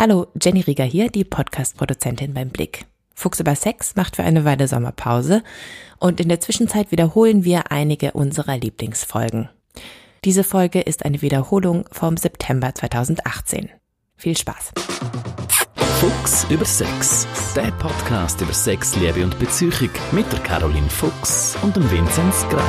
Hallo, Jenny Rieger hier, die Podcast-Produzentin beim Blick. Fuchs über Sex macht für eine Weile Sommerpause und in der Zwischenzeit wiederholen wir einige unserer Lieblingsfolgen. Diese Folge ist eine Wiederholung vom September 2018. Viel Spaß. Fuchs über Sex, der Podcast über Sex, Liebe und Beziehung mit der Caroline Fuchs und dem Vinzenz Grein.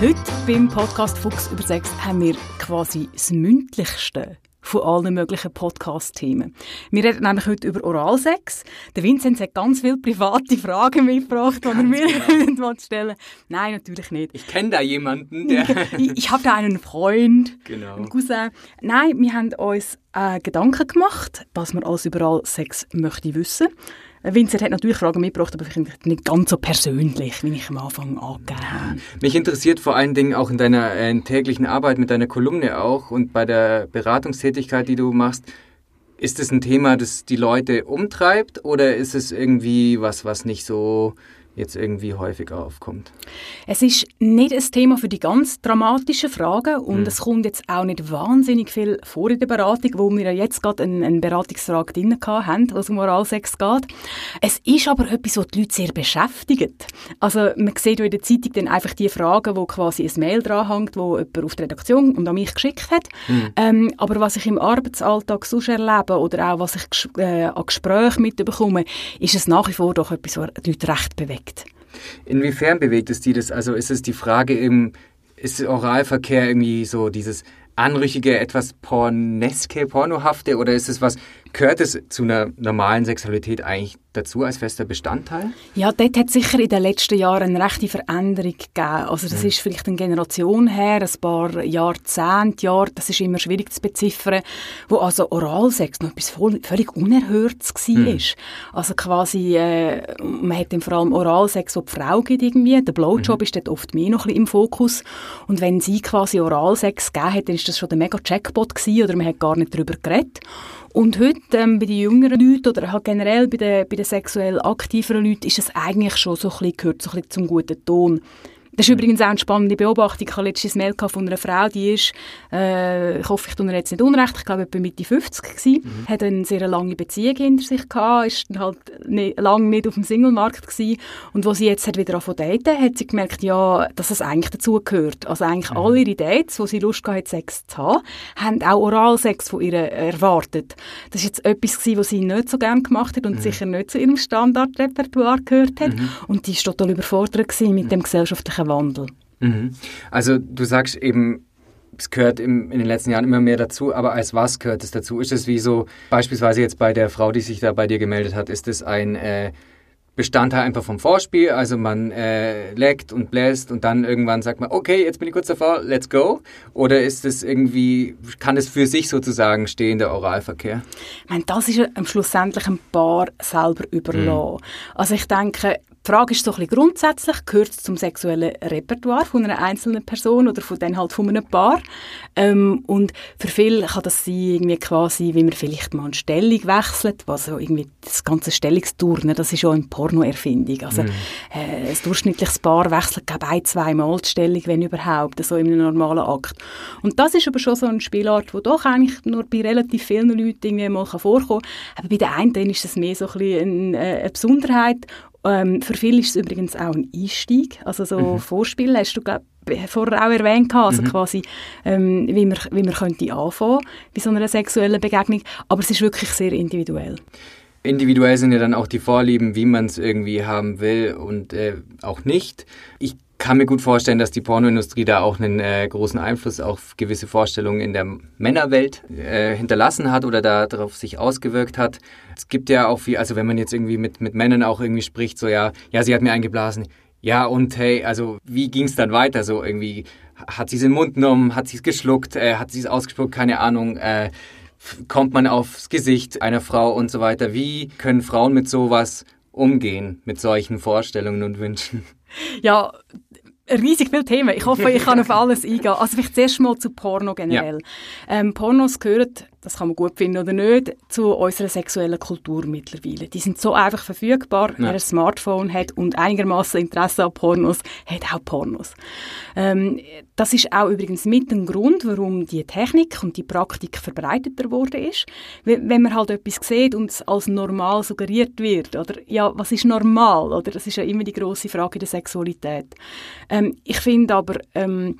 Heute beim Podcast Fuchs über Sex haben wir quasi das Mündlichste von allen möglichen Podcast-Themen. Wir reden nämlich heute über Oralsex. Der Vinzenz hat ganz viele private Fragen mitgebracht, die er mir genau. stellen Nein, natürlich nicht. Ich kenne da jemanden, der... ich, ich habe da einen Freund, genau. einen Cousin. Nein, wir haben uns äh, Gedanken gemacht, was man als Oralsex möchte wissen. Vincent hat natürlich Fragen mitgebracht, aber vielleicht nicht ganz so persönlich, wie ich am Anfang angegeben habe. Mich interessiert vor allen Dingen auch in deiner äh, täglichen Arbeit mit deiner Kolumne auch und bei der Beratungstätigkeit, die du machst, ist es ein Thema, das die Leute umtreibt oder ist es irgendwie was, was nicht so jetzt irgendwie häufiger aufkommt. Es ist nicht ein Thema für die ganz dramatischen Fragen und mhm. es kommt jetzt auch nicht wahnsinnig viel vor in der Beratung, wo wir ja jetzt gerade einen, einen Beratungsfrage drin haben, was um Oralsex geht. Es ist aber etwas, was die Leute sehr beschäftigt. Also man sieht ja in der Zeitung dann einfach die Fragen, wo quasi ein Mail dranhängt, wo jemand auf die Redaktion und an mich geschickt hat. Mhm. Ähm, aber was ich im Arbeitsalltag sonst erlebe oder auch was ich äh, an Gesprächen mitbekomme, ist es nach wie vor doch etwas, was die Leute recht bewegt bewegt. Inwiefern bewegt es die das? Also ist es die Frage im, ist Oralverkehr irgendwie so dieses anrüchige, etwas porneske, pornohafte oder ist es was, gehört es zu einer normalen Sexualität eigentlich dazu als fester Bestandteil? Ja, dort hat sicher in den letzten Jahren eine rechte Veränderung gegeben. Also das mhm. ist vielleicht eine Generation her, ein paar Jahrzehnte, Jahre, das ist immer schwierig zu beziffern, wo also Oralsex noch etwas völlig Unerhörtes war. Mhm. Also quasi, äh, man hat dann vor allem Oralsex, wo die Frau gibt irgendwie, der Blowjob mhm. ist dort oft mehr noch ein im Fokus und wenn sie quasi Oralsex gegeben hat, dann ist das schon der mega Jackpot gewesen oder man hat gar nicht darüber geredet. Und heute ähm, bei den jüngeren Leuten oder halt generell bei den, bei den sexuell aktiveren Leuten ist es eigentlich schon so ein bisschen, gehört so ein bisschen zum guten Ton. Das ist übrigens auch eine spannende Beobachtung. Ich habe letztes Mail von einer Frau, die ist, äh, ich hoffe, ich tue ihr jetzt nicht unrecht, ich glaube, etwa Mitte 50 gewesen, mhm. hat eine sehr lange Beziehung hinter sich gehabt, ist halt nicht, lange nicht auf dem Singlemarkt gewesen und wo sie jetzt hat wieder angefangen daten, hat sie gemerkt, ja, dass es eigentlich dazugehört. Also eigentlich mhm. alle ihre Dates, wo sie Lust gehabt Sex zu haben, haben auch Oralsex von ihr erwartet. Das ist jetzt etwas gewesen, was sie nicht so gerne gemacht hat und mhm. sicher nicht zu ihrem Standardrepertoire gehört hat mhm. und die ist total überfordert gewesen mit dem gesellschaftlichen Wandel. Mhm. Also du sagst eben, es gehört im, in den letzten Jahren immer mehr dazu, aber als was gehört es dazu? Ist es wie so, beispielsweise jetzt bei der Frau, die sich da bei dir gemeldet hat, ist es ein äh, Bestandteil einfach vom Vorspiel, also man äh, leckt und bläst und dann irgendwann sagt man, okay, jetzt bin ich kurz davor, let's go? Oder ist es irgendwie, kann es für sich sozusagen stehen, der Oralverkehr? Ich meine, das ist am schlussendlich ein Paar selber überlassen. Mhm. Also ich denke, die Frage ist so ein bisschen grundsätzlich, gehört es zum sexuellen Repertoire von einer einzelnen Person oder von dann halt von einem Paar? Ähm, und für viele kann das sein, irgendwie quasi, wie man vielleicht mal eine Stellung wechselt, was so irgendwie das ganze Stellungsturnen, das ist auch eine Porno-Erfindung. Also, mm. äh, ein durchschnittliches Paar wechselt, glaube ein, zwei Mal die Stellung, wenn überhaupt, so in einem normalen Akt. Und das ist aber schon so eine Spielart, die doch eigentlich nur bei relativ vielen Leuten irgendwie mal vorkommen kann. Aber bei den einen ist es mehr so ein bisschen eine, äh, eine Besonderheit ähm, für viele ist es übrigens auch ein Einstieg. Also so mhm. Vorspiel hast du, glaub, vorher auch erwähnt, also mhm. quasi, ähm, wie man, wie man könnte anfangen bei so einer sexuellen Begegnung. Aber es ist wirklich sehr individuell. Individuell sind ja dann auch die Vorlieben, wie man es irgendwie haben will und äh, auch nicht. Ich kann mir gut vorstellen, dass die Pornoindustrie da auch einen äh, großen Einfluss auf gewisse Vorstellungen in der Männerwelt äh, hinterlassen hat oder da darauf sich ausgewirkt hat. Es gibt ja auch viel, also wenn man jetzt irgendwie mit, mit Männern auch irgendwie spricht, so ja, ja, sie hat mir eingeblasen. Ja, und hey, also wie ging es dann weiter? So irgendwie, hat sie es in den Mund genommen, hat sie es geschluckt, äh, hat sie es ausgespuckt, keine Ahnung. Äh, kommt man aufs Gesicht einer Frau und so weiter. Wie können Frauen mit sowas umgehen, mit solchen Vorstellungen und Wünschen? Ja, riesig viele Themen. Ich hoffe, ich kann auf alles eingehen. Also vielleicht zuerst mal zu Porno generell. Ja. Ähm, Pornos gehören das kann man gut finden oder nicht, zu unserer sexuellen Kultur mittlerweile. Die sind so einfach verfügbar, ja. wer ein Smartphone hat und einigermaßen Interesse an Pornos, hat auch Pornos. Ähm, das ist auch übrigens mit ein Grund, warum die Technik und die Praktik verbreiteter geworden ist. Wenn man halt etwas sieht und es als normal suggeriert wird, oder ja, was ist normal? Oder das ist ja immer die große Frage der Sexualität. Ähm, ich finde aber ähm,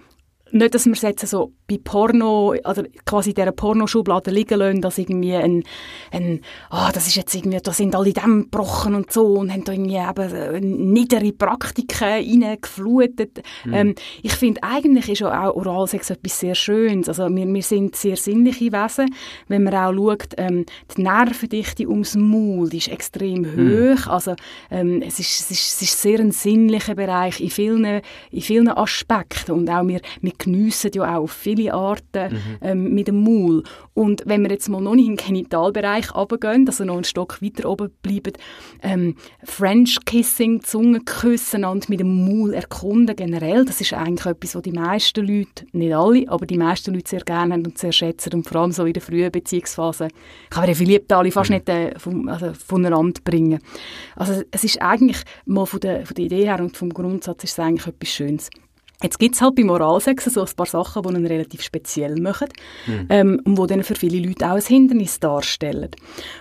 nicht, dass wir es jetzt so bei Porno, also quasi dieser Pornoschublade liegen lassen, dass irgendwie ein, ein ah, oh, das ist jetzt irgendwie, da sind alle Dämme gebrochen und so und haben da irgendwie eben äh, niedere Praktiken reingeflutet. Mhm. Ähm, ich finde, eigentlich ist ja auch Oralsex etwas sehr Schönes. Also wir, wir sind sehr sinnliche Wesen. Wenn man auch schaut, ähm, die Nervendichte ums Maul ist extrem mhm. hoch. Also ähm, es, ist, es, ist, es ist sehr ein sinnlicher Bereich in vielen, in vielen Aspekten und auch wir, wir geniessen ja auch viel viele Arten mhm. ähm, mit dem Maul. Und wenn wir jetzt mal noch nicht in den Genitalbereich runtergehen, also noch einen Stock weiter oben bleiben, ähm, French Kissing, Zungenküssen und mit dem Maul erkunden generell, das ist eigentlich etwas, was die meisten Leute, nicht alle, aber die meisten Leute sehr gerne haben und sehr schätzen und vor allem so in der frühen Beziehungsphase kann man ja Verliebte alle fast mhm. nicht äh, vom, also voneinander bringen. Also es ist eigentlich mal von der, von der Idee her und vom Grundsatz ist es eigentlich etwas Schönes. Jetzt gibt es halt beim Moralsex so ein paar Sachen, die ihn relativ speziell machen mhm. ähm, und die dann für viele Leute auch ein Hindernis darstellen.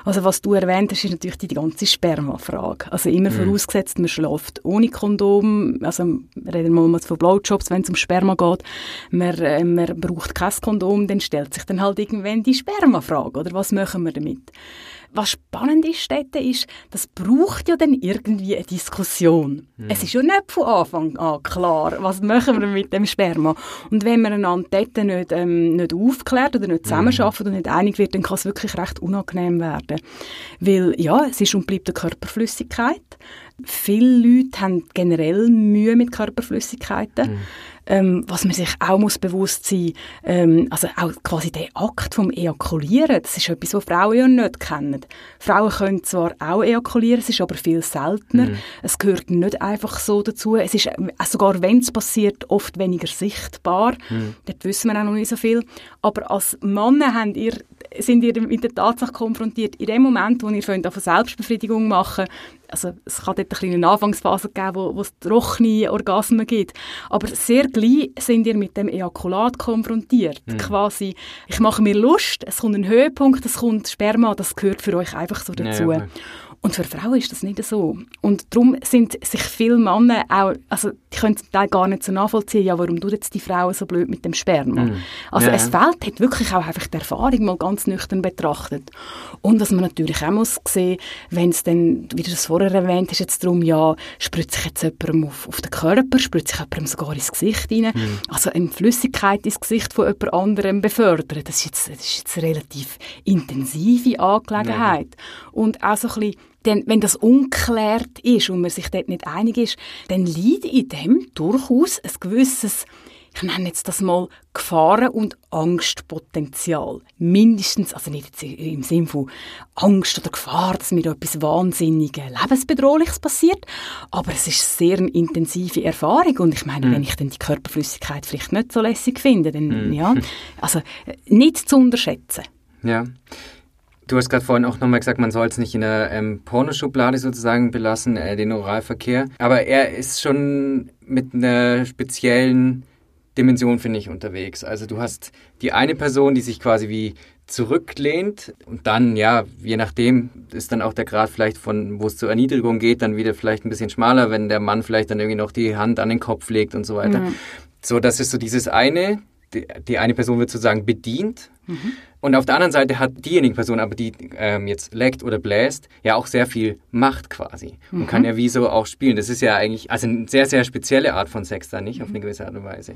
Also was du erwähnt hast, ist natürlich die, ganze Spermafrage. Also immer mhm. vorausgesetzt, man schläft ohne Kondom, also reden wir mal von Blowjobs, wenn es um Sperma geht, man, äh, man braucht kein Kondom, dann stellt sich dann halt irgendwann die Spermafrage, oder was machen wir damit? Was spannend ist dort, ist, das braucht ja dann irgendwie eine Diskussion. Mhm. Es ist ja nicht von Anfang an klar, was machen wir mit dem Sperma. Und wenn man einander dort nicht, ähm, nicht aufklärt oder nicht zusammenarbeitet mhm. und nicht einig wird, dann kann es wirklich recht unangenehm werden. Weil, ja, es ist und bleibt eine Körperflüssigkeit. Viele Leute haben generell Mühe mit Körperflüssigkeiten. Mhm. Ähm, was man sich auch muss bewusst sein ähm, also auch quasi der Akt vom Ejakulieren, das ist etwas, was Frauen ja nicht kennen. Frauen können zwar auch ejakulieren, es ist aber viel seltener. Mhm. Es gehört nicht einfach so dazu. Es ist, äh, sogar wenn es passiert, oft weniger sichtbar. Mhm. Dort wissen wir auch noch nicht so viel. Aber als Männer habt ihr sind ihr mit der Tatsache konfrontiert, in dem Moment, wo ihr von Selbstbefriedigung machen also es kann dort eine kleine Anfangsphase geben, wo, wo es trockene Orgasmen gibt, aber sehr gleich sind ihr mit dem Ejakulat konfrontiert. Mhm. Quasi, ich mache mir Lust, es kommt ein Höhepunkt, es kommt Sperma, das gehört für euch einfach so dazu. Ja, und für Frauen ist das nicht so. Und darum sind sich viele Männer auch, also die können da gar nicht so nachvollziehen, ja, warum tut jetzt die Frauen so blöd mit dem Sperma? Mm. Also ja. es fehlt hat wirklich auch einfach die Erfahrung mal ganz nüchtern betrachtet. Und was man natürlich auch muss sehen, wenn es dann, wie du das vorher erwähnt hast, jetzt darum, ja, spritzt sich jetzt jemandem auf, auf den Körper, spritzt sich jemandem sogar ins Gesicht rein, mm. also eine Flüssigkeit ins Gesicht von jemand anderem befördern, das ist jetzt, das ist jetzt eine relativ intensive Angelegenheit. Ja. Und auch so ein bisschen denn wenn das unklärt ist und man sich dort nicht einig ist, dann liegt in dem durchaus ein gewisses, ich nenne jetzt das mal Gefahren- und Angstpotenzial. Mindestens, also nicht im Sinne von Angst oder Gefahr, dass mir etwas Wahnsinniges, Lebensbedrohliches passiert, aber es ist sehr eine intensive Erfahrung und ich meine, mm. wenn ich dann die Körperflüssigkeit vielleicht nicht so lässig finde, dann, mm. ja, also nicht zu unterschätzen. Ja. Du hast gerade vorhin auch nochmal gesagt, man soll es nicht in der ähm, Pornoschublade sozusagen belassen, äh, den Oralverkehr. Aber er ist schon mit einer speziellen Dimension, finde ich, unterwegs. Also du hast die eine Person, die sich quasi wie zurücklehnt und dann, ja, je nachdem ist dann auch der Grad vielleicht von, wo es zur Erniedrigung geht, dann wieder vielleicht ein bisschen schmaler, wenn der Mann vielleicht dann irgendwie noch die Hand an den Kopf legt und so weiter. Mhm. So, das ist so dieses eine, die, die eine Person wird sozusagen bedient Mhm. Und auf der anderen Seite hat diejenige Person, aber die ähm, jetzt leckt oder bläst, ja auch sehr viel Macht quasi und mhm. kann ja wie so auch spielen. Das ist ja eigentlich also eine sehr, sehr spezielle Art von Sex da nicht, auf eine gewisse Art und Weise.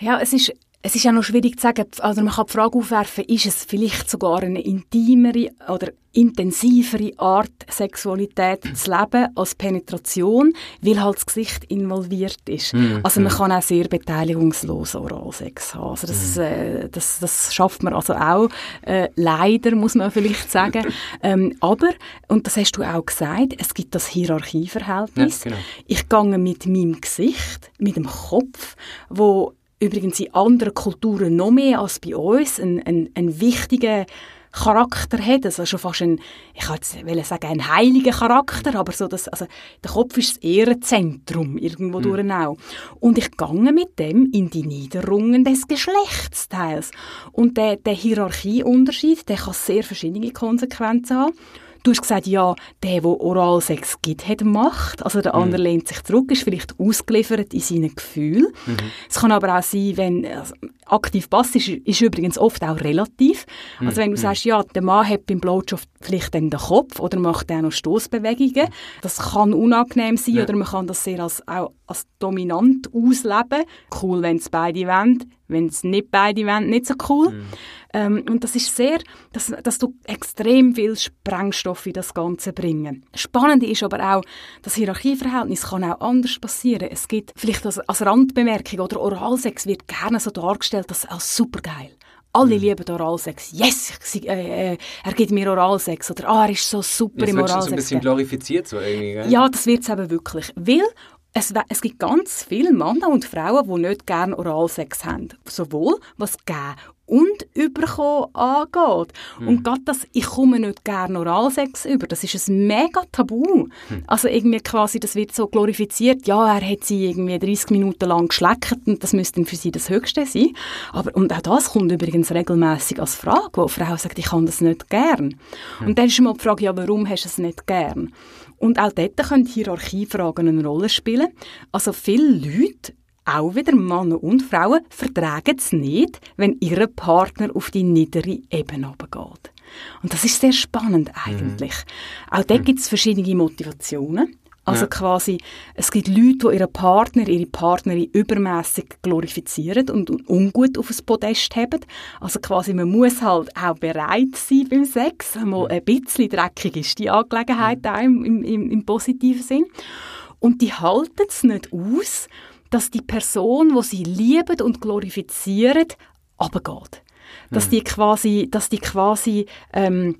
Ja, es ist es ist ja noch schwierig zu sagen, also man kann die Frage aufwerfen, ist es vielleicht sogar eine intimere oder intensivere Art, Sexualität zu leben als Penetration, weil halt das Gesicht involviert ist. Mm, also man mm. kann auch sehr beteiligungslos Oralsex haben. Also das, mm. äh, das, das schafft man also auch, äh, leider muss man vielleicht sagen. ähm, aber, und das hast du auch gesagt, es gibt das Hierarchieverhältnis. Ja, genau. Ich gehe mit meinem Gesicht, mit dem Kopf, wo übrigens in anderen Kulturen noch mehr als bei uns ein, ein, ein wichtiger Charakter hat, also schon fast ein, ich wollte sagen, ein heiliger Charakter, aber so das, also der Kopf ist das Ehrenzentrum irgendwo mhm. durch auch. Und ich gehe mit dem in die Niederungen des Geschlechtsteils. Und der, der Hierarchieunterschied, der kann sehr verschiedene Konsequenzen haben. Du hast gesagt, ja, der, der Oralsex gibt, hat Macht. Also der andere mhm. lehnt sich zurück, ist vielleicht ausgeliefert in seinen Gefühlen. Mhm. Es kann aber auch sein, wenn also aktiv passiv ist, ist übrigens oft auch relativ. Also wenn du mhm. sagst, ja, der Mann hat beim Blowjob vielleicht dann den Kopf oder macht auch noch Stoßbewegungen, das kann unangenehm sein ja. oder man kann das sehr als, auch als dominant ausleben. Cool, wenn es beide wollen. Wenn es nicht beide wollen, nicht so cool. Mhm. Ähm, und das ist sehr, dass, dass du extrem viel Sprengstoff in das Ganze bringen. Spannend ist aber auch, das Hierarchieverhältnis kann auch anders passieren. Es gibt vielleicht als, als Randbemerkung oder Oralsex wird gerne so dargestellt, dass als supergeil. Alle mhm. lieben Oralsex. Yes, ich, äh, äh, er gibt mir Oralsex. Oder ah, er ist so super Jetzt im Oralsex. Das so ein bisschen glorifiziert so irgendwie, gell? Ja, das wird es eben wirklich. Weil es, es, gibt ganz viele Männer und Frauen, die nicht gerne Oralsex haben. Sowohl was geben und überkommen angeht. Mhm. Und gerade das, ich komme nicht gerne Oralsex über, das ist ein mega Tabu. Mhm. Also irgendwie quasi, das wird so glorifiziert, ja, er hat sie irgendwie 30 Minuten lang geschleckt und das müsste dann für sie das Höchste sein. Aber, und auch das kommt übrigens regelmäßig als Frage, wo eine Frau sagt, ich kann das nicht gern. Mhm. Und dann ist immer die Frage, ja, warum hast du es nicht gern? Und auch dort können Hierarchiefragen eine Rolle spielen. Also viele Leute auch wieder Männer und Frauen vertragen es nicht, wenn ihr Partner auf die niedere Ebene geht. Und das ist sehr spannend eigentlich. Mhm. Auch dort mhm. gibt es verschiedene Motivationen. Also ja. quasi, es gibt Leute, die ihren Partner, ihre Partnerin übermäßig glorifizieren und, ungut auf das Podest haben. Also quasi, man muss halt auch bereit sein beim Sex. Mal ein bisschen dreckig ist die Angelegenheit mhm. auch im, im, im positiven Sinn. Und die halten es nicht aus, dass die Person, wo sie lieben und glorifizieren, abgeht. Dass mhm. die quasi, dass die quasi ähm,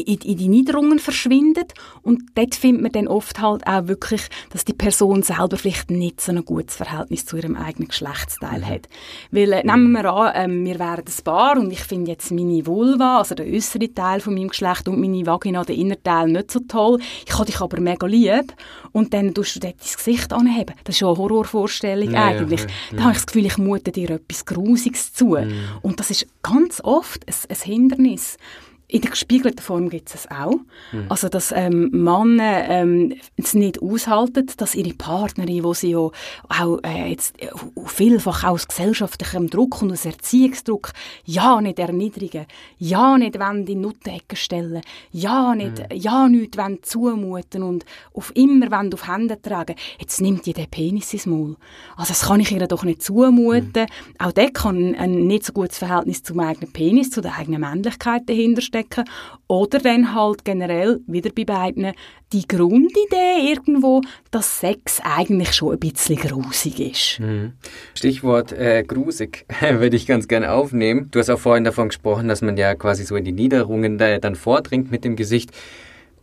in, in, die Niederungen verschwindet und dort findet man dann oft halt auch wirklich, dass die Person selber vielleicht nicht so ein gutes Verhältnis zu ihrem eigenen Geschlechtsteil mhm. hat. Weil, äh, nehmen wir an, ähm, wir wären ein Paar und ich finde jetzt meine Vulva, also der äußere Teil von meinem Geschlecht und meine Vagina, der innere Teil nicht so toll. Ich habe dich aber mega lieb und dann tust du dort dein Gesicht anheben. Das ist schon eine Horrorvorstellung ja, eigentlich. Ja, ja, da habe ich das Gefühl, ich mute dir etwas Grusiges zu. Mhm. Und das ist ganz oft ein, ein Hindernis. In der gespiegelten Form gibt es auch. Mhm. Also, dass ähm, Männer ähm, es nicht aushalten, dass ihre Partnerin, wo sie ja auch äh, jetzt äh, vielfach aus gesellschaftlichem Druck und aus Erziehungsdruck ja nicht erniedrigen, ja nicht wollen in Nuttenecke stellen, ja nicht, mhm. ja nicht wollen zumuten und auf immer wollen auf Hände tragen. Jetzt nimmt die den Penis ins Maul. Also, das kann ich ihr doch nicht zumuten. Mhm. Auch der kann ein nicht so gutes Verhältnis zum eigenen Penis, zu der eigenen Männlichkeit dahinter stecken. Oder dann halt generell, wieder bei beiden, die Grundidee irgendwo, dass Sex eigentlich schon ein bisschen grusig ist. Mhm. Stichwort äh, grusig würde ich ganz gerne aufnehmen. Du hast auch vorhin davon gesprochen, dass man ja quasi so in die Niederungen da, dann vordringt mit dem Gesicht.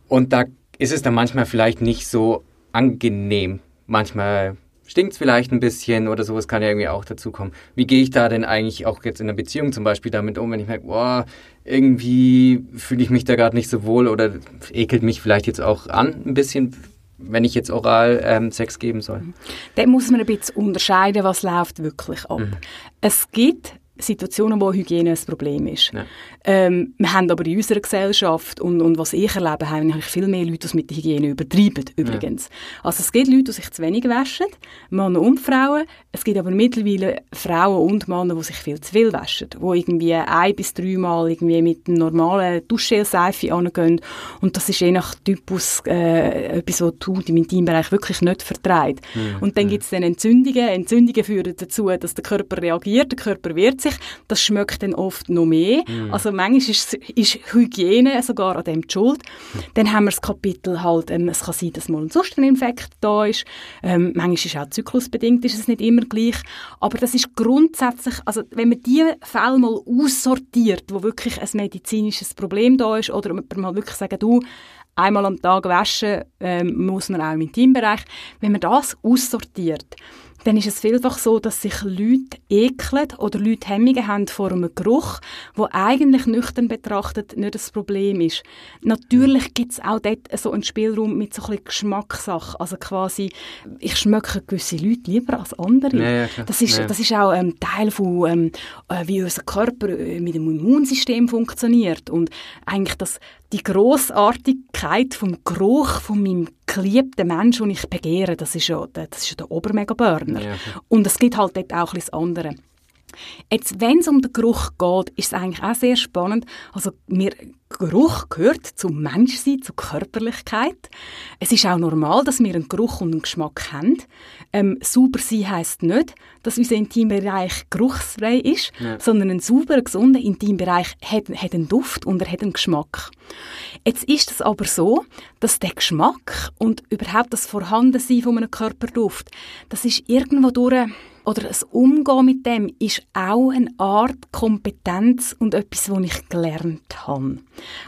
Und da ist es dann manchmal vielleicht nicht so angenehm. Manchmal stinkt es vielleicht ein bisschen oder sowas kann ja irgendwie auch dazu kommen. Wie gehe ich da denn eigentlich auch jetzt in einer Beziehung zum Beispiel damit um, wenn ich merke, boah, irgendwie fühle ich mich da gerade nicht so wohl oder ekelt mich vielleicht jetzt auch an ein bisschen, wenn ich jetzt oral ähm, Sex geben soll? Mhm. Da muss man ein bisschen unterscheiden, was läuft wirklich ab. Mhm. Es gibt Situationen, wo Hygiene ein Problem ist. Ja. Ähm, wir haben aber in unserer Gesellschaft und, und was ich erlebe, haben eigentlich viel mehr Leute, die mit der Hygiene übertreiben, übrigens. Ja. Also es gibt Leute, die sich zu wenig waschen, Männer und Frauen. Es gibt aber mittlerweile Frauen und Männer, die sich viel zu viel waschen, die irgendwie ein bis dreimal irgendwie mit einem normalen Duschgel-Seife angehen und das ist je nach Typus äh, etwas, was du im Intimbereich wirklich nicht vertreibt. Mhm. Und dann gibt es dann Entzündungen. Entzündungen führen dazu, dass der Körper reagiert, der Körper wehrt sich, das schmeckt dann oft noch mehr. Mhm. Also manchmal ist, ist, Hygiene sogar an dem die Schuld. Dann haben wir das Kapitel halt, ähm, es kann sein, dass mal ein sonst Infekt da ist. Ähm, manchmal ist auch zyklusbedingt, ist es nicht immer gleich. Aber das ist grundsätzlich, also wenn man diese Fälle mal aussortiert, wo wirklich ein medizinisches Problem da ist, oder man mal wirklich sagen, du, einmal am Tag waschen ähm, muss man auch im Intimbereich. Wenn man das aussortiert, dann ist es vielfach so, dass sich Leute ekeln oder Leute Hemmungen haben vor einem Geruch, wo eigentlich nüchtern betrachtet nicht das Problem ist. Natürlich gibt es auch dort so einen Spielraum mit so ein bisschen Geschmackssache. Also quasi, ich schmecke gewisse Leute lieber als andere. Ja, ja, das, ist, Ja. das ist auch ähm, Teil von, ähm, äh, wie unser Körper äh, mit dem Immunsystem funktioniert. Und eigentlich das, die Grossartigkeit vom Geruch von meinem geliebten Menschen, den ich begehre, das ist ja der, das ist ja der Obermega-Burner. Ja. Und es gibt halt dort auch ein bisschen das andere. Jetzt, wenn es um den Geruch geht, ist es eigentlich auch sehr spannend. Also, mir, Geruch gehört zum Menschsein, zur Körperlichkeit. Es ist auch normal, dass wir einen Geruch und einen Geschmack haben. Ähm, sauber sein heisst nicht, dass unser Intimbereich geruchsfrei ist, sondern ein sauberer, gesunder Intimbereich hat, hat einen Duft und er hat einen Geschmack. Jetzt ist es aber so, dass der Geschmack und überhaupt das Vorhandensein von einem Körperduft, das ist irgendwo durch oder das Umgehen mit dem ist auch eine Art Kompetenz und etwas, was ich gelernt habe.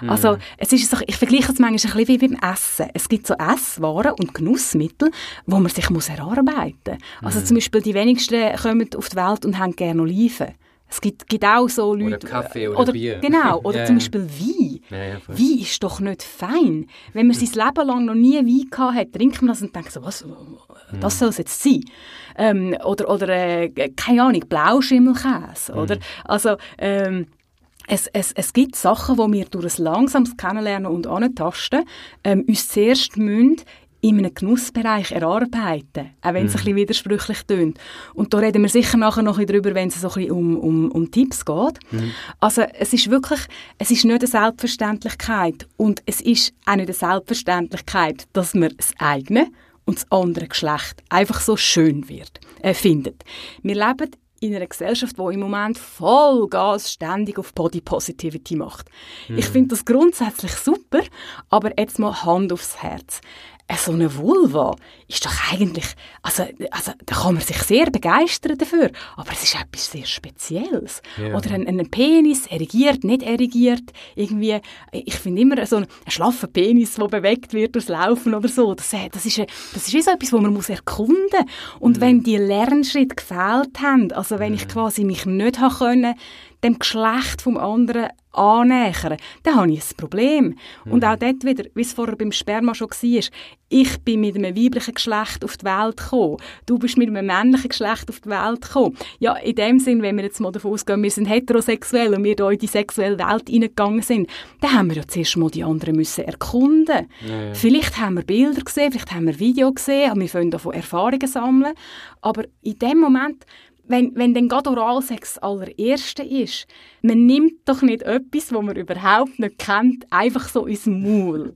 Also es ist so, ich vergleiche es manchmal ein bisschen wie beim Essen. Es gibt so Esswaren und Genussmittel, wo man sich muss erarbeiten muss. Also zum Beispiel die wenigsten kommen auf die Welt und haben gerne Oliven. Es gibt, gibt auch so Leute... Kaffee oder Bier. Genau, oder Ja, zum. Beispiel Wein. Voll. Wein ist doch nicht fein. Wenn man sein Leben lang noch nie Wein gehabt hat, trinkt man das und denkt so, was, das soll es jetzt sein? Ähm, oder, oder äh, keine Ahnung, Blauschimmelkäse, oder? Also, ähm, es, es, es gibt Sachen, die wir durch ein langsames Kennenlernen und Antasten ähm, uns zuerst müssen in einem Genussbereich erarbeiten, auch wenn es ein bisschen widersprüchlich tönt. Und da reden wir sicher nachher noch ein bisschen drüber, wenn es so ein bisschen um, um, um Tipps geht. Also es ist wirklich, es ist nicht eine Selbstverständlichkeit und es ist auch nicht eine Selbstverständlichkeit, dass man das eigene und das andere Geschlecht einfach so schön wird, äh, findet. Wir leben in einer Gesellschaft, die im Moment Vollgas ständig auf Body Positivity macht. Ich finde das grundsätzlich super, aber jetzt mal Hand aufs Herz. Äh, So eine Vulva ist doch eigentlich, also, also da kann man sich sehr begeistern dafür, aber es ist etwas sehr Spezielles. Ja. Oder ein, ein Penis, erigiert, nicht erigiert, irgendwie, ich finde immer so ein, ein schlaffer Penis, der bewegt wird durchs Laufen oder so, das, äh, das ist, äh, das ist so etwas, wo man muss erkunden Und wenn die Lernschritte gefehlt haben, also wenn ich quasi mich nicht habe können, dem Geschlecht vom anderen annähern, dann habe ich ein Problem. Und auch dort wieder, wie es vorher beim Sperma schon war, ich bin mit einem weiblichen Geschlecht auf die Welt gekommen, du bist mit einem männlichen Geschlecht auf die Welt gekommen. Ja, in dem Sinn, wenn wir jetzt mal davon ausgehen, wir sind heterosexuell und wir da in die sexuelle Welt hineingegangen sind, dann haben wir ja zuerst mal die anderen müssen erkunden. Vielleicht haben wir Bilder gesehen, vielleicht haben wir Video gesehen, wir können davon Erfahrungen sammeln. Aber in dem Moment, wenn, wenn dann gerade Oralsex das allererste ist, man nimmt doch nicht etwas, das man überhaupt nicht kennt, einfach so ins Maul.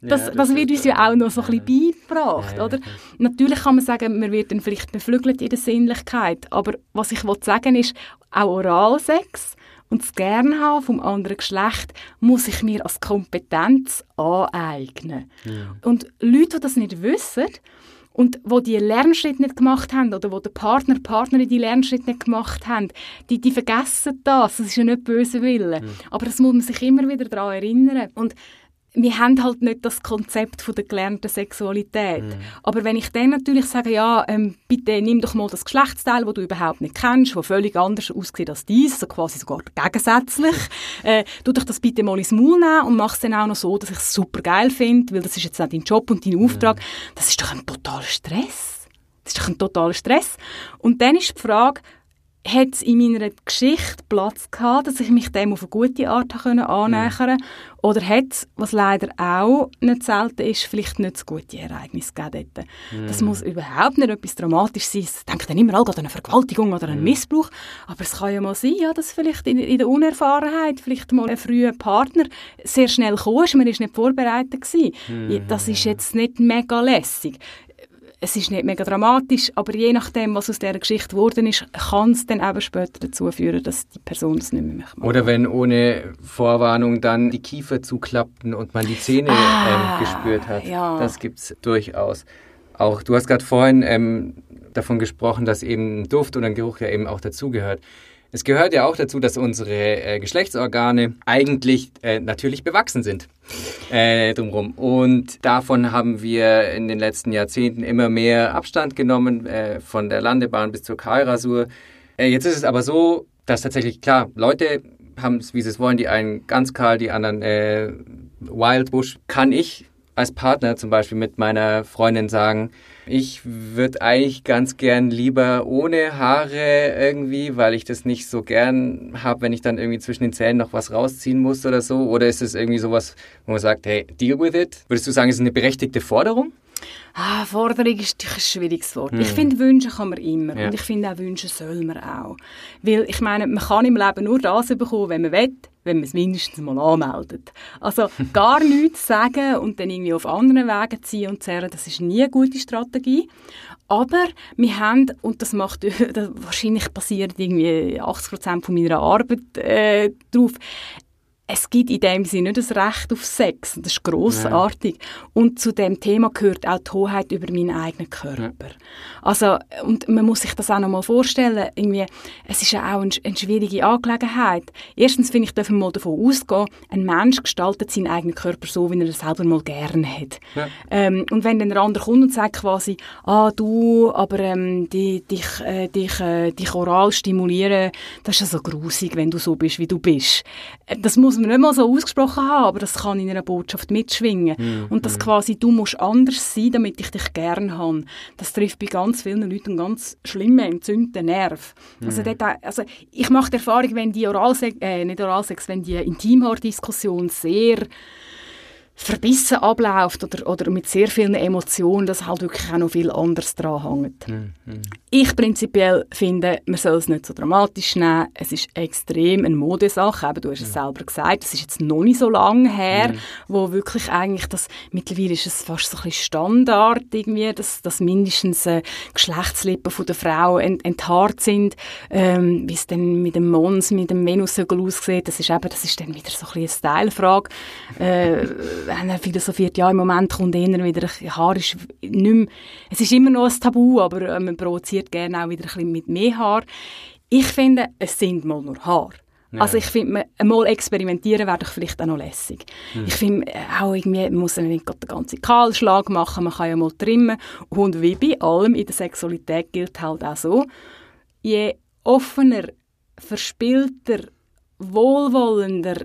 Das, Ja, das, das wird uns ja auch noch so ein bisschen beigebracht, Ja, ja, oder? klar. Natürlich kann man sagen, man wird dann vielleicht beflügelt in der Sinnlichkeit, aber was ich will sagen ist, auch Oralsex und das Gern haben vom anderen Geschlecht muss ich mir als Kompetenz aneignen. Und Leute, die das nicht wissen, und wo die Lernschritte nicht gemacht haben oder wo der Partner, die Partnerin die Lernschritte nicht gemacht haben, die, die vergessen das. Das ist ja nicht böse Wille. Aber das muss man sich immer wieder daran erinnern. Und wir haben halt nicht das Konzept von der gelernten Sexualität. Aber wenn ich dann natürlich sage, ja, ähm, bitte nimm doch mal das Geschlechtsteil, das du überhaupt nicht kennst, das völlig anders aussieht als dies, also quasi sogar gegensätzlich, äh, tu doch das bitte mal ins Maul nehmen und mach es dann auch noch so, dass ich es super geil finde, weil das ist jetzt auch dein Job und dein Auftrag. Das ist doch ein totaler Stress. Das ist doch ein totaler Stress. Und dann ist die Frage, hat es in meiner Geschichte Platz gehabt, dass ich mich dem auf eine gute Art können annähern Oder hat es, was leider auch nicht selten ist, vielleicht nicht so gute Ereignisse gegeben dort. Das muss überhaupt nicht etwas dramatisch sein. Ich denke dann immer alle an eine Vergewaltigung oder einen Missbrauch. Aber es kann ja mal sein, ja, dass vielleicht in, in der Unerfahrenheit vielleicht mal ein früher Partner sehr schnell ist, man ist nicht vorbereitet gewesen. Das ist jetzt nicht mega lässig es ist nicht mega dramatisch, aber je nachdem, was aus dieser Geschichte geworden ist, kann es dann eben später dazu führen, dass die Person das nicht mehr macht. Oder wenn ohne Vorwarnung dann die Kiefer zuklappten und man die Zähne Ah, ähm, gespürt hat. ja. Das gibt's durchaus. Auch du hast gerade vorhin ähm, davon gesprochen, dass eben ein Duft oder ein Geruch ja eben auch dazugehört. Es gehört ja auch dazu, dass unsere äh, Geschlechtsorgane eigentlich äh, natürlich bewachsen sind. äh, drumherum. Und davon haben wir in den letzten Jahrzehnten immer mehr Abstand genommen, äh, von der Landebahn bis zur Kahlrasur. Äh, jetzt ist es aber so, dass tatsächlich, klar, Leute haben es, wie sie es wollen, die einen ganz kahl, die anderen äh, Wild Bush. Kann ich als Partner zum Beispiel mit meiner Freundin sagen, ich würde eigentlich ganz gern lieber ohne Haare irgendwie, weil ich das nicht so gern habe, wenn ich dann irgendwie zwischen den Zähnen noch was rausziehen muss oder so. Oder ist es irgendwie sowas, wo man sagt, hey, deal with it? Würdest du sagen, es ist eine berechtigte Forderung? Ah, Forderung ist ein schwieriges Wort. Hm. Ich finde, wünschen kann man immer. Ja. Und ich finde auch, wünschen soll man auch. Weil, ich meine, man kann im Leben nur das bekommen, wenn man will, wenn man es mindestens mal anmeldet. Also, gar nichts sagen und dann irgendwie auf anderen Wegen ziehen und zerren, das ist nie eine gute Strategie. Aber wir haben, und das macht, das wahrscheinlich passiert irgendwie 80 Prozent von meiner Arbeit äh, drauf, es gibt in dem Sinne nicht das Recht auf Sex. Das ist grossartig. Ja. Und zu dem Thema gehört auch die Hoheit über meinen eigenen Körper. Ja. Also, und man muss sich das auch noch mal vorstellen. Irgendwie, es ist ja auch eine, eine schwierige Angelegenheit. Erstens finde ich, dürfen wir mal davon ausgehen, ein Mensch gestaltet seinen eigenen Körper so, wie er es selber mal gerne hat. Ja. Ähm, und wenn dann der andere kommt und sagt quasi, ah, du, aber ähm, die, dich, äh, dich, äh, dich oral stimulieren, das ist ja so grusig, wenn du so bist, wie du bist. Äh, das muss man nicht mal so ausgesprochen haben, aber das kann in einer Botschaft mitschwingen. Mm, und dass quasi du musst anders sein, damit ich dich gern habe. Das trifft bei ganz vielen Leuten ganz schlimme, entzündete Nerv. Mm. Also, dort, also ich mache die Erfahrung, wenn die Oralsex, äh, nicht Oralsex, wenn die Intimhaardiskussion sehr verbissen abläuft oder, oder mit sehr vielen Emotionen, dass halt wirklich auch noch viel anderes dran hängt. Mhm. Ich prinzipiell finde, man soll es nicht so dramatisch nehmen. Es ist extrem eine Modesache. Eben, du hast mhm. es selber gesagt, es ist jetzt noch nicht so lange her, mhm. wo wirklich eigentlich das, mittlerweile ist es fast so ein bisschen Standard irgendwie, dass, dass mindestens äh, Geschlechtslippen von der Frau ent, enthaart sind, ähm, wie es dann mit dem Mons, mit dem Venushügel aussieht, das ist eben, das ist dann wieder so ein bisschen eine Stylefrage. Äh, wenn er philosophiert, ja, im Moment kommt eher wieder, Haar ist nicht mehr, es ist immer noch ein Tabu, aber äh, man provoziert gerne auch wieder ein bisschen mit mehr Haar. Ich finde, es sind mal nur Haar. Ja. Also ich finde, mal experimentieren wäre doch vielleicht auch noch lässig. Hm. Ich finde äh, auch irgendwie, man muss nicht den ganzen Kahlschlag machen, man kann ja mal trimmen. Und wie bei allem in der Sexualität gilt halt auch so, je offener, verspielter, wohlwollender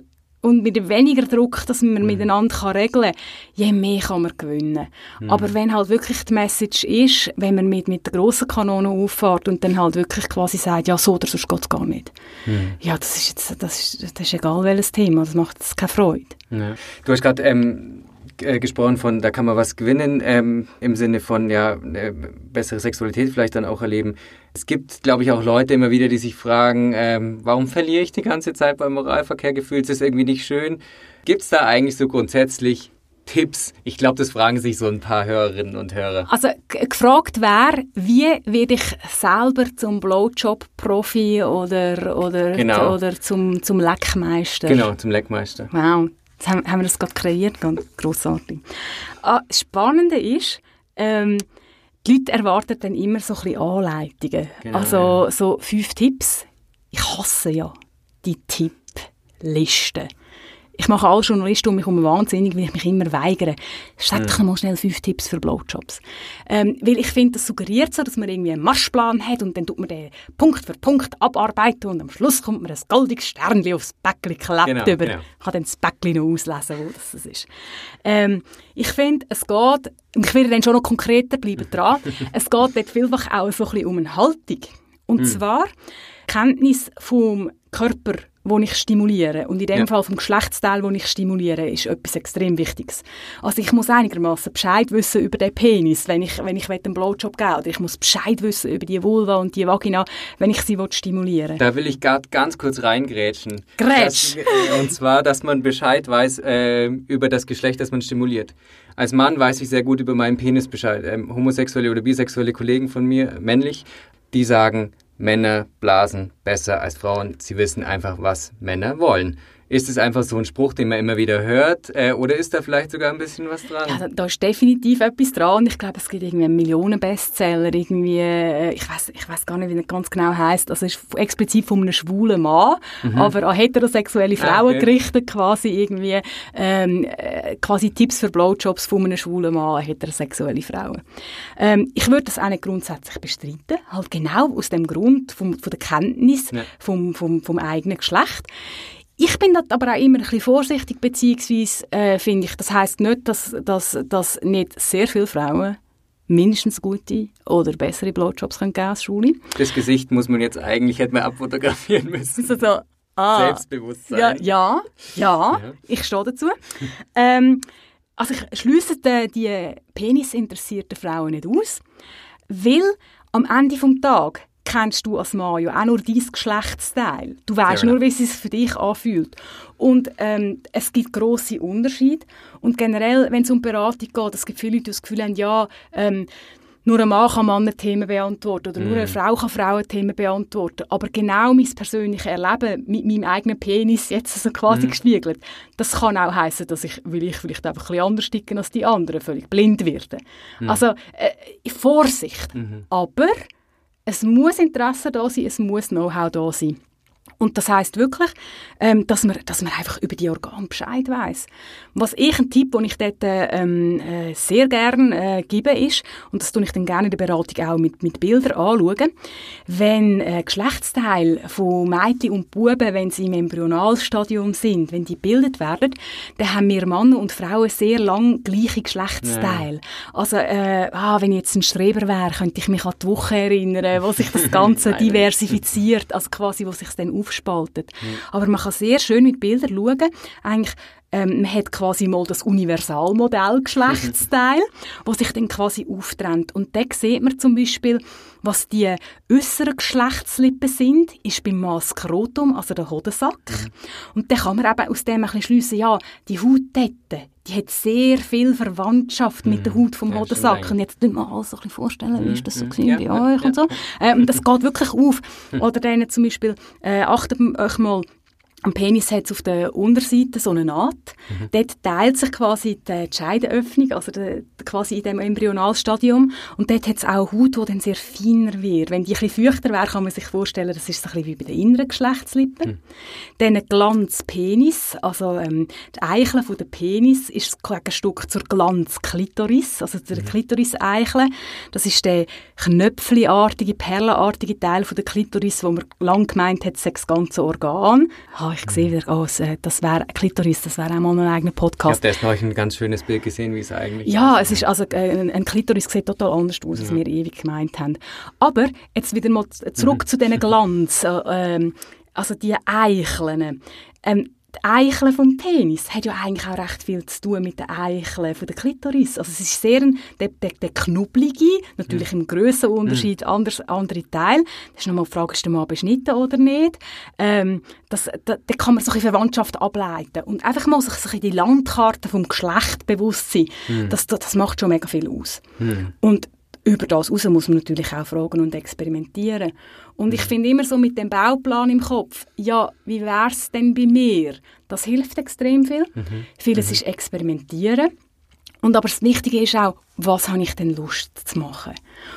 und mit weniger Druck, dass man mhm. miteinander kann regeln kann, je mehr kann man gewinnen. Mhm. Aber wenn halt wirklich die Message ist, wenn man mit, mit der grossen Kanone auffährt und dann halt wirklich quasi sagt, ja, so oder sonst geht es gar nicht. Mhm. Ja, das ist jetzt, das ist, das ist egal welches Thema, das macht keine Freude. Ja. Du hast gerade ähm, äh, gesprochen von, da kann man was gewinnen, ähm, im Sinne von, ja, äh, bessere Sexualität vielleicht dann auch erleben. Es gibt, glaube ich, auch Leute immer wieder, die sich fragen, ähm, warum verliere ich die ganze Zeit beim Moralverkehr gefühlt? Ist das irgendwie nicht schön? Gibt es da eigentlich so grundsätzlich Tipps? Ich glaube, das fragen sich so ein paar Hörerinnen und Hörer. Also gefragt wäre, wie werde ich selber zum Blowjob-Profi oder, oder, genau. oder zum, zum Leckmeister? Genau, zum Leckmeister. Wow, Jetzt haben, haben wir das gerade kreiert, ganz grossartig. Ah, das Spannende ist, ähm, die Leute erwarten dann immer so ein bisschen Anleitungen. Genau, also so fünf Tipps. Ich hasse ja die Tipplisten. Ich mache alle Journalisten um mich herum wahnsinnig, weil ich mich immer weigere. Sag doch mal schnell fünf Tipps für Blowjobs. Ähm, weil ich finde, das suggeriert so, dass man irgendwie einen Marschplan hat und dann tut man den Punkt für Punkt abarbeiten und am Schluss kommt man ein goldiges Sternchen aufs Päckchen geklebt genau, über. Genau. Ich kann dann das Päckchen noch auslesen, wo das ist. Ähm, ich finde, es geht, ich will dann schon noch konkreter bleiben dran, es geht dort vielfach auch so ein bisschen um eine Haltung. Und mhm. zwar Kenntnis vom Körper wo ich stimuliere. Und in dem ja. Fall vom Geschlechtsteil, wo ich stimuliere, ist etwas extrem Wichtiges. Also ich muss einigermaßen Bescheid wissen über den Penis, wenn ich, wenn ich einen Blowjob geben Oder ich muss Bescheid wissen über die Vulva und die Vagina, wenn ich sie stimulieren Da will ich gerade ganz kurz reingrätschen. Grätsch! Das, und zwar, dass man Bescheid weiß äh, über das Geschlecht, das man stimuliert. Als Mann weiß ich sehr gut über meinen Penis Bescheid. Ähm, homosexuelle oder bisexuelle Kollegen von mir, männlich, die sagen, Männer blasen besser als Frauen. Sie wissen einfach, was Männer wollen. Ist es einfach so ein Spruch, den man immer wieder hört? Äh, oder ist da vielleicht sogar ein bisschen was dran? Ja, da, da ist definitiv etwas dran. Ich glaube, es gibt irgendwie einen Millionen-Bestseller. Irgendwie, äh, ich weiß ich weiß gar nicht, wie er ganz genau heißt. Also es ist explizit von einem schwulen Mann, mhm. aber an heterosexuelle ah, Frauen okay. gerichtet, quasi irgendwie ähm, äh, quasi Tipps für Blowjobs von einem schwulen Mann an heterosexuelle Frauen. Ähm, ich würde das auch nicht grundsätzlich bestreiten. Halt genau aus dem Grund vom, von der Kenntnis ja. vom, vom, vom eigenen Geschlecht. Ich bin aber auch immer ein bisschen vorsichtig, beziehungsweise äh, finde ich, das heißt nicht, dass, dass, dass nicht sehr viele Frauen mindestens gute oder bessere Blowjobs können geben als Schule. Das Gesicht muss man jetzt eigentlich hätte man abfotografieren müssen. So, so, ah, Selbstbewusstsein. Ja, ja, ja, ja. ich stehe dazu. ähm, also ich schließe die, die penisinteressierten Frauen nicht aus, weil am Ende des Tages kennst du als Mann ja auch nur dein Geschlechtsteil. Du weißt ja, nur, wie es sich für dich anfühlt. Und ähm, es gibt grosse Unterschiede. Und generell, wenn es um Beratung geht, es gibt viele Leute, die das Gefühl haben, ja, ähm, nur ein Mann kann Männer-Themen beantworten oder mm. nur eine mhm. Frau kann Frauen-Themen beantworten. Aber genau mein persönliches Erleben mit meinem eigenen Penis jetzt so quasi mm. gespiegelt, das kann auch heißen, dass ich, weil ich vielleicht einfach ein bisschen anders ticke als die anderen, völlig blind werde. Mm. Also äh, Vorsicht. -hmm. Aber es muss Interesse da sein, es muss Know-how da sein. Und das heißt wirklich, ähm, dass, man, dass man einfach über die Organe Bescheid weiß. Was ich, ein Tipp, den ich dort ähm, äh, sehr gerne äh, gebe, ist, und das tue ich dann gerne in der Beratung auch mit, mit Bildern anschauen, wenn äh, Geschlechtsteile von Mädchen und Buben, wenn sie im Embryonalstadium sind, wenn die gebildet werden, dann haben wir Männer und Frauen sehr lang gleiche Geschlechtsteile. Ja. Also, äh, ah, wenn ich jetzt ein Streber wäre, könnte ich mich an die Woche erinnern, wo sich das Ganze diversifiziert, also quasi, wo sich dann aufspaltet. Mhm. Aber man kann sehr schön mit Bildern schauen, eigentlich ähm, man hat quasi mal das Universalmodell Geschlechtsteil, wo sich dann quasi auftrennt. Und da sieht man zum Beispiel, was die äußeren Geschlechtslippen sind, ist beim Mann Skrotum, also der Hodensack. Mhm. Und dann kann man eben aus dem ein bisschen schliessen, ja, die Haut dort, die hat sehr viel Verwandtschaft mit der mhm. Haut vom ja, Hodensack. Und jetzt tun wir alles so ein bisschen vorstellen, wie ist das so mhm. gewesen ja, bei euch ja, und so. Ähm, das geht wirklich auf. Oder dann zum Beispiel, äh, achtet euch mal am Penis hat es auf der Unterseite so eine Naht. Mhm. Dort teilt sich quasi die Scheidenöffnung, also die, quasi in dem Embryonalstadium. Und dort hat es auch Haut, die dann sehr feiner wird. Wenn die ein bisschen feuchter wäre, kann man sich vorstellen, das ist so ein bisschen wie bei den inneren Geschlechtslippen. Mhm. Dann ein Glanzpenis, also ähm, die Eichel von der Penis ist ein Stück zur Glanzklitoris, also der mhm. Klitoris-Eichel. Das ist der knöpfliartige, perlenartige Teil von der Klitoris, wo man lang gemeint hat, das ganze Organ habe ich gesehen, wieder, oh, das wäre Klitoris, das wäre auch mal ein eigener Podcast. Ich habe ein ganz schönes Bild gesehen, wie es eigentlich Ja, es ist, also äh, ein Klitoris sieht total anders aus, als ja. wir ewig gemeint haben. Aber jetzt wieder mal zurück mhm. zu diesen Glanz, äh, ähm, also die Eicheln. Ähm, die Eicheln vom Penis hat ja eigentlich auch recht viel zu tun mit den Eicheln von der Klitoris. Also es ist sehr ein, der, der, der knubbelige, natürlich mhm. im Grössenunterschied, mhm. anders, andere Teil. Das ist nochmal die Frage, ist der Mann beschnitten oder nicht? Ähm, das, da, da kann man so eine Verwandtschaft ableiten. Und einfach mal sich so die Landkarte vom Geschlecht bewusst sein, mhm. das, das, das macht schon mega viel aus. Mhm. Und über das raus muss man natürlich auch fragen und experimentieren. Und ich mhm. finde immer so mit dem Bauplan im Kopf, ja, wie wäre es denn bei mir? Das hilft extrem viel. Mhm. Vieles mhm. ist experimentieren. Und aber das Wichtige ist auch, was habe ich denn Lust zu machen?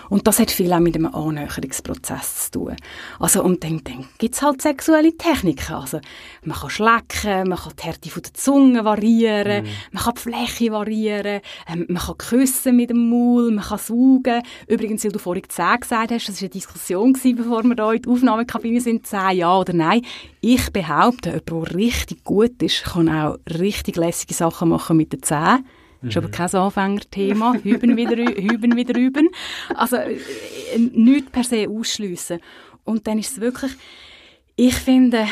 Und das hat viel auch mit einem Annäherungsprozess zu tun. Also, und dann, dann gibt es halt sexuelle Techniken. Also, man kann schlecken, man kann die Härte von der Zunge variieren, mm. man kann die Fläche variieren, ähm, man kann küssen mit dem Maul, man kann saugen. Übrigens, weil du vorhin 10 gesagt hast, das war eine Diskussion, gewesen, bevor wir hier in die Aufnahmekabine sind, 10 ja oder nein. Ich behaupte, jemand, der richtig gut ist, kann auch richtig lässige Sachen machen mit den Zähnen. Das ist aber mhm. kein Anfängerthema. Hüben wieder, hüben wieder üben. Also, äh, nichts per se ausschliessen. Und dann ist es wirklich, ich finde,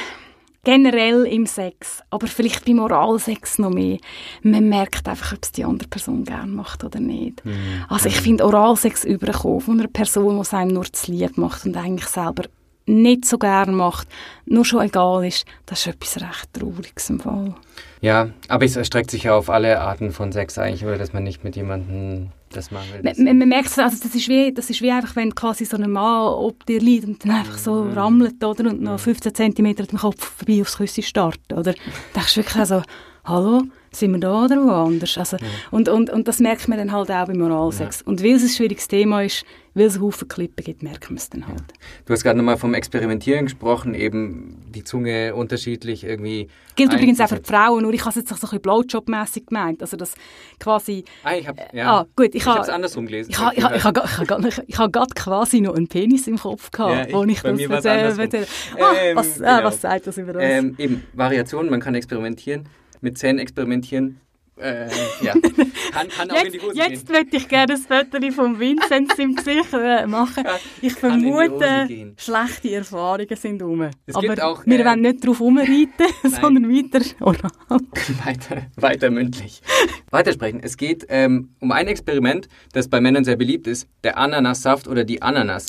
generell im Sex, aber vielleicht beim Oralsex noch mehr, man merkt einfach, ob es die andere Person gerne macht oder nicht. Mhm. Also ich finde Oralsex überkommen von einer Person, die es einem nur zu lieb macht und eigentlich selber nicht so gerne macht, nur schon egal ist, das ist etwas recht Trauriges im Fall. Ja, aber es erstreckt sich ja auf alle Arten von Sex eigentlich, oder dass man nicht mit jemandem das machen will. Man, man, man merkt es, also das ist, wie, das ist wie einfach, wenn quasi so ein Mann ob dir liegt und dann einfach so Mhm. rammelt oder, und noch 15 cm dem Kopf vorbei aufs Küsse startet. Oder? Da denkst du wirklich so, hallo, sind wir da oder woanders? Also, und, und, und das merkt man dann halt auch beim Moralsex. Und weil es ein schwieriges Thema ist, weil es Haufen Klippen gibt, merkt man es dann halt. Du hast gerade nochmal vom Experimentieren gesprochen, eben die Zunge unterschiedlich irgendwie. Gilt übrigens auch für die. Frauen, nur ich habe es jetzt so ein bisschen Blowjob-mässig gemeint. Also das quasi... Ah, ich habe ja, Ah, gut, ich ich habe- habe es andersrum gelesen. Ich habe ich, ha- ich ha, ich ha, ich, ich ha gerade quasi noch einen Penis im Kopf gehabt, Ja, ich- wo ich das mir erzähle. Ah, Ähm, was, ah, genau. was sagt das über uns? Ähm, eben, Variationen, man kann experimentieren, mit Zähnen experimentieren. Äh, ja, kann, kann auch in die Jetzt, Hose jetzt gehen. möchte ich gerne ein Foto von Vinzenz im Gesicht äh, machen. Ich vermute, schlechte Erfahrungen sind rum. Es Aber auch, wir äh, wollen nicht drauf rumreiten, sondern weiter oral. weiter, weiter mündlich. Weitersprechen. Es geht ähm, um ein Experiment, das bei Männern sehr beliebt ist, der Ananassaft oder die Ananas.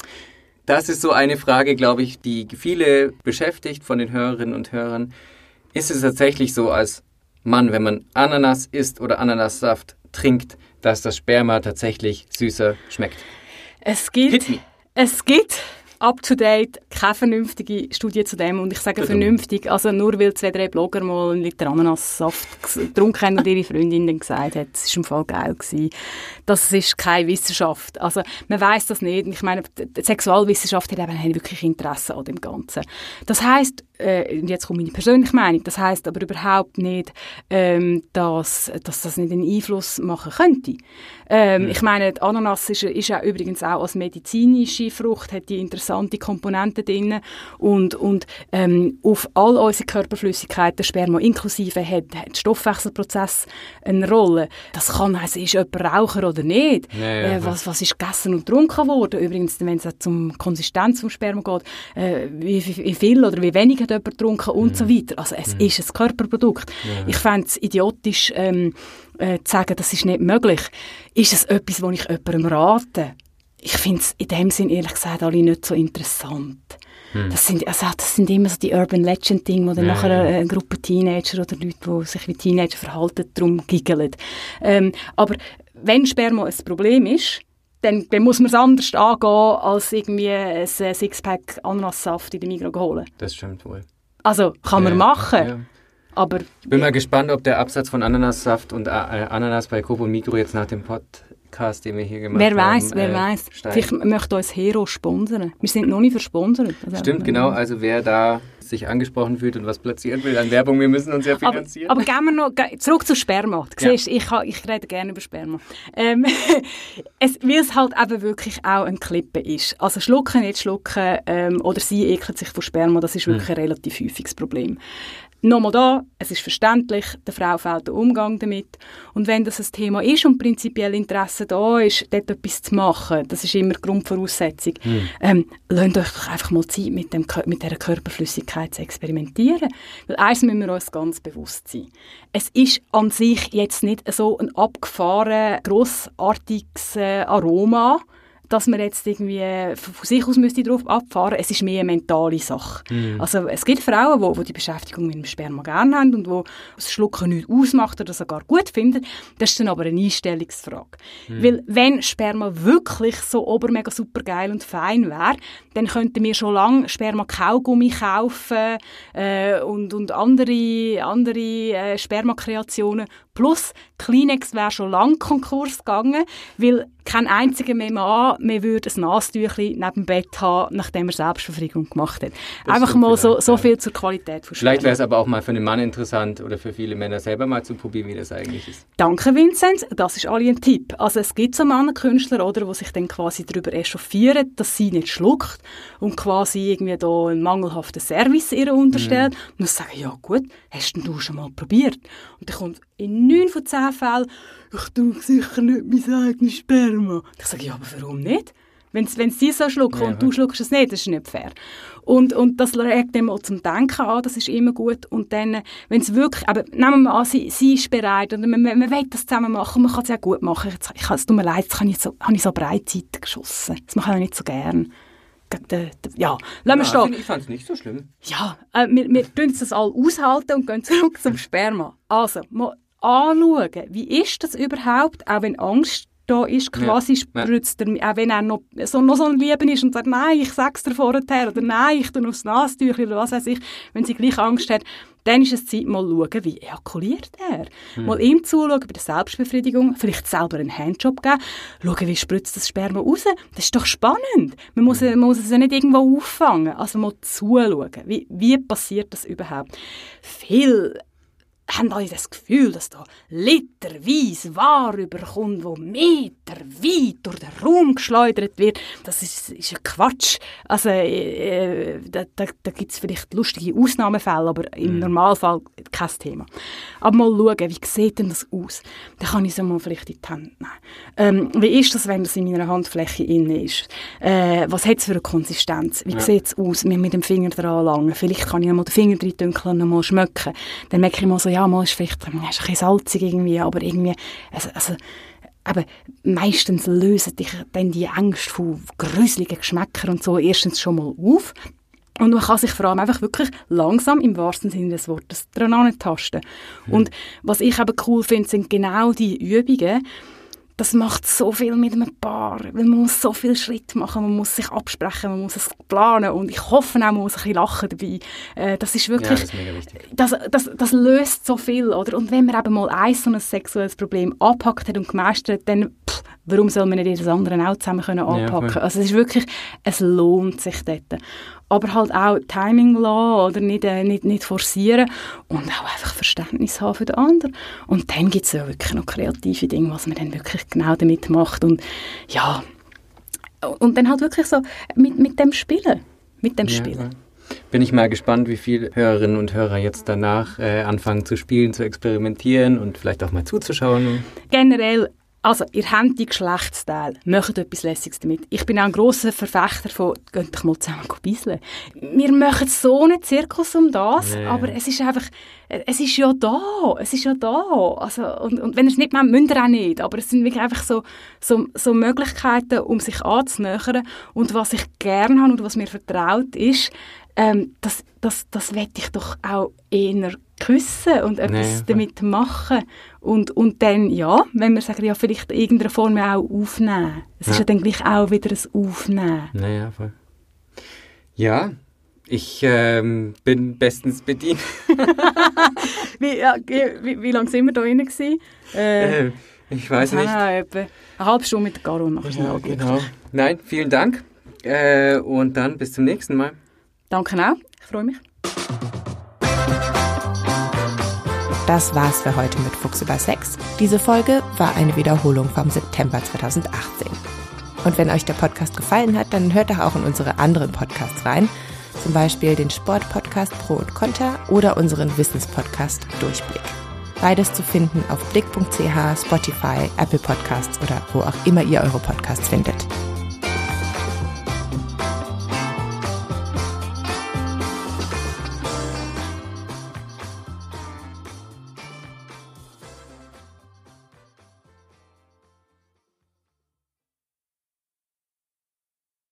Das ist so eine Frage, glaube ich, die viele beschäftigt von den Hörerinnen und Hörern. Ist es tatsächlich so als Mann, wenn man Ananas isst oder Ananassaft trinkt, dass das Sperma tatsächlich süßer schmeckt? Es me. es gibt up to date keine vernünftige Studie zu dem und ich sage vernünftig, also nur weil zwei, drei Blogger mal einen Liter Ananassaft getrunken haben und ihre Freundin dann gesagt hat, es war im Fall geil gewesen. Das ist keine Wissenschaft. Also man weiß das nicht. Ich meine, die Sexualwissenschaft hat eben wirklich Interesse an dem Ganzen. Das heißt, äh, und jetzt kommt meine persönliche Meinung, das heißt aber überhaupt nicht, ähm, dass, dass das nicht einen Einfluss machen könnte. Ähm, Ich meine, die Ananas ist, ist ja übrigens auch als medizinische Frucht, hat die interessante Komponenten drin und, und ähm, auf all unsere Körperflüssigkeiten, Sperma inklusive, hat, hat der Stoffwechselprozess eine Rolle. Das kann heißen, ist jemand Raucher oder nicht. Ja, ja, äh, ja. was, was ist gegessen und getrunken worden? Übrigens, wenn es zum Konsistenz vom Sperma geht, äh, wie, wie, viel oder wie wenig hat jemand getrunken und Mhm. so weiter. Also es ist ein Körperprodukt. Ich fände es idiotisch, ähm, äh, zu sagen, das ist nicht möglich. Ist es etwas, was ich jemandem rate? Ich finde es in dem Sinn ehrlich gesagt alle nicht so interessant. Das, sind, also, das sind immer so die Urban Legend Dinge, wo dann Hm. Ja, nachher ja. eine Gruppe Teenager oder Leute, die sich wie Teenager verhalten, darum giggeln. Ähm, aber wenn Sperma ein Problem ist, dann, dann muss man es anders angehen, als irgendwie ein äh, Sixpack Ananassaft in der Migros holen. Das stimmt wohl. Also, kann man Ja, machen, ja. aber Ich bin mal gespannt, ob der Absatz von Ananassaft und äh, Ananas bei Coop und Migro jetzt nach dem Podcast, den wir hier gemacht wer haben, weiß, wer äh, weiß. Vielleicht möchte uns Hero sponsern. Wir sind noch nicht versponsert. Also, Stimmt, genau. Also wer da sich angesprochen fühlt und was platzieren will an Werbung, wir müssen uns ja Aber, finanzieren. aber gehen wir noch zurück zu Sperma. Du Ja. siehst, ich, ich rede gerne über Sperma. Ähm, es, weil es halt eben wirklich auch ein Klippe ist. Also schlucken, nicht schlucken ähm, oder sie ekelt sich von Sperma, das ist wirklich ein relativ häufiges Problem. Nochmal da, es ist verständlich, der Frau fehlt der Umgang damit. Und wenn das ein Thema ist und prinzipiell Interesse da ist, dort etwas zu machen, das ist immer die Grundvoraussetzung, ähm, lasst euch doch einfach mal Zeit mit, dem, mit dieser Körperflüssigkeit zu experimentieren. Weil eins müssen wir uns ganz bewusst sein. Es ist an sich jetzt nicht so ein abgefahren, grossartiges äh, Aroma, dass man jetzt irgendwie von sich aus müsste drauf abfahren. Es ist mehr eine mentale Sache. Also es gibt Frauen, die, die die Beschäftigung mit dem Sperma gerne haben und wo das Schlucken nicht ausmacht oder sogar gut finden. Das ist dann aber eine Einstellungsfrage. Weil wenn Sperma wirklich so obermega super geil und fein wäre, dann könnten wir schon lange Sperma-Kaugummi kaufen äh, und, und andere, andere äh, Spermakreationen. Plus Kleenex wäre schon lange Konkurs gegangen, weil kein einziger mehr Mann mehr würde ein Nasentüchli neben dem Bett haben, nachdem er Selbstbefriedigung gemacht hat. Das Einfach mal so, so viel zur Qualität von Vielleicht wäre es aber auch mal für einen Mann interessant oder für viele Männer selber mal zu probieren, wie das eigentlich ist. Danke, Vinzenz. Das ist alle ein Tipp. Also es gibt so Männerkünstler, oder, die sich dann quasi darüber echauffieren, dass sie nicht schluckt und quasi irgendwie da einen mangelhaften Service ihr unterstellt. Und dann sagen, ja gut, hast denn du schon mal probiert? Und dann kommt in neun von zehn Fällen, ich tue sicher nicht mein eigenes Sperma. Ich sage, ja, aber warum nicht? Wenn sie so schlucken Ja. und du schluckst es nicht, das ist nicht fair. Und, und das regt dann mal zum Denken an, das ist immer gut. Und dann, wenn es wirklich, aber nehmen wir mal an, sie, sie ist bereit und man, man, man will das zusammen machen, man kann es ja gut machen. Jetzt, ich, es tut mir leid, jetzt habe ich so, habe ich so Breitseite geschossen. Das mache ich auch nicht so gern. ja, lassen wir stehen. Ich fand es nicht so schlimm. Ja, äh, wir, wir tun das alle aushalten und gehen zurück zum Sperma. Also, anschauen, wie ist das überhaupt, auch wenn Angst da ist, quasi ja. spritzt er, auch wenn er noch so, noch so ein Lieben ist und sagt, nein, ich sag's dir vorher, oder nein, ich tue aufs Nasentüchchen, oder was weiß ich, wenn sie gleich Angst hat, dann ist es Zeit, mal zu schauen, wie ejakuliert er. Mhm. Mal ihm zuschauen bei der Selbstbefriedigung, vielleicht selber einen Handjob geben, schauen, wie spritzt das Sperma raus. Das ist doch spannend. Man muss, man muss es ja nicht irgendwo auffangen. Also mal zuschauen, wie, wie passiert das überhaupt. Viel haben alle das Gefühl, dass da literweise Ware überkommt, wo meterweit durch den Raum geschleudert wird. Das ist, ist ein Quatsch. Also, äh, äh da, da, da gibt es vielleicht lustige Ausnahmefälle, aber im mhm. Normalfall kein Thema. Aber mal schauen, wie sieht denn das aus? Dann kann ich es mal vielleicht in die Hand nehmen. Ähm, wie ist das, wenn das in meiner Handfläche innen ist? Äh, was hat es für eine Konsistenz? Wie ja. sieht es aus? Mit, mit dem Finger dran langen. Vielleicht kann ich mal den Finger drin dünkeln und mal schmecken. Dann merke ich mal so, ja, mal ist vielleicht ist ein bisschen salzig irgendwie, aber irgendwie, also, also aber meistens lösen dich dann die Ängste von gruseligen Geschmäckern und so erstens schon mal auf. Und man kann sich vor allem einfach wirklich langsam, im wahrsten Sinne des Wortes, dran tasten. Mhm. Und was ich eben cool finde, sind genau die Übungen, das macht so viel mit einem Paar, weil man muss so viel Schritt machen, man muss sich absprechen, man muss es planen und ich hoffe auch, man muss ein bisschen lachen dabei. Äh, das ist wirklich, ja, das, das, das, das, löst so viel, oder? Und wenn man eben mal ein so ein sexuelles Problem abpackt hat und gemeistert hat, dann pff, warum soll man nicht das andere auch zusammen können anpacken? Ja, also es ist wirklich, es lohnt sich dort aber halt auch Timing lassen oder nicht, äh, nicht, nicht forcieren und auch einfach Verständnis haben für den anderen. Und dann gibt es ja wirklich noch kreative Dinge, was man dann wirklich genau damit macht und ja, und dann halt wirklich so mit, mit dem Spielen, mit dem ja, Spielen. Bin ich mal gespannt, wie viele Hörerinnen und Hörer jetzt danach äh, anfangen zu spielen, zu experimentieren und vielleicht auch mal zuzuschauen. Generell also, ihr habt die Geschlechtsteile, macht etwas Lässiges damit. Ich bin auch ein grosser Verfechter von, geht doch mal zusammen bisseln. Wir machen so einen Zirkus um das, nee. aber es ist einfach, es ist ja da, es ist ja da. Also, und, und wenn ihr es nicht macht, müsst ihr auch nicht. Aber es sind wirklich einfach so, so, so Möglichkeiten, um sich anzunähern. Und was ich gerne habe und was mir vertraut ist, ähm, das, das, das wette ich doch auch eher küssen und etwas nee, damit machen. Und, und dann, ja, wenn wir sagen, ja, vielleicht in irgendeiner Form auch aufnehmen. Es ja. ist ja dann gleich auch wieder ein Aufnehmen. Naja, voll. Ja, ich ähm, bin bestens bedient. wie, ja, wie, wie lange sind wir da drin? Äh, äh, ich weiß nicht. Etwa eine halbe Stunde mit der Caro noch ja, genau. Nein, vielen Dank. Äh, und dann bis zum nächsten Mal. Danke auch. Ich freue mich. Das war's für heute mit Fuchs über Sex. Diese Folge war eine Wiederholung vom September 2018. Und wenn euch der Podcast gefallen hat, dann hört doch auch in unsere anderen Podcasts rein. Zum Beispiel den Sportpodcast Pro und Contra oder unseren Wissenspodcast Durchblick. Beides zu finden auf blick.ch, Spotify, Apple Podcasts oder wo auch immer ihr eure Podcasts findet.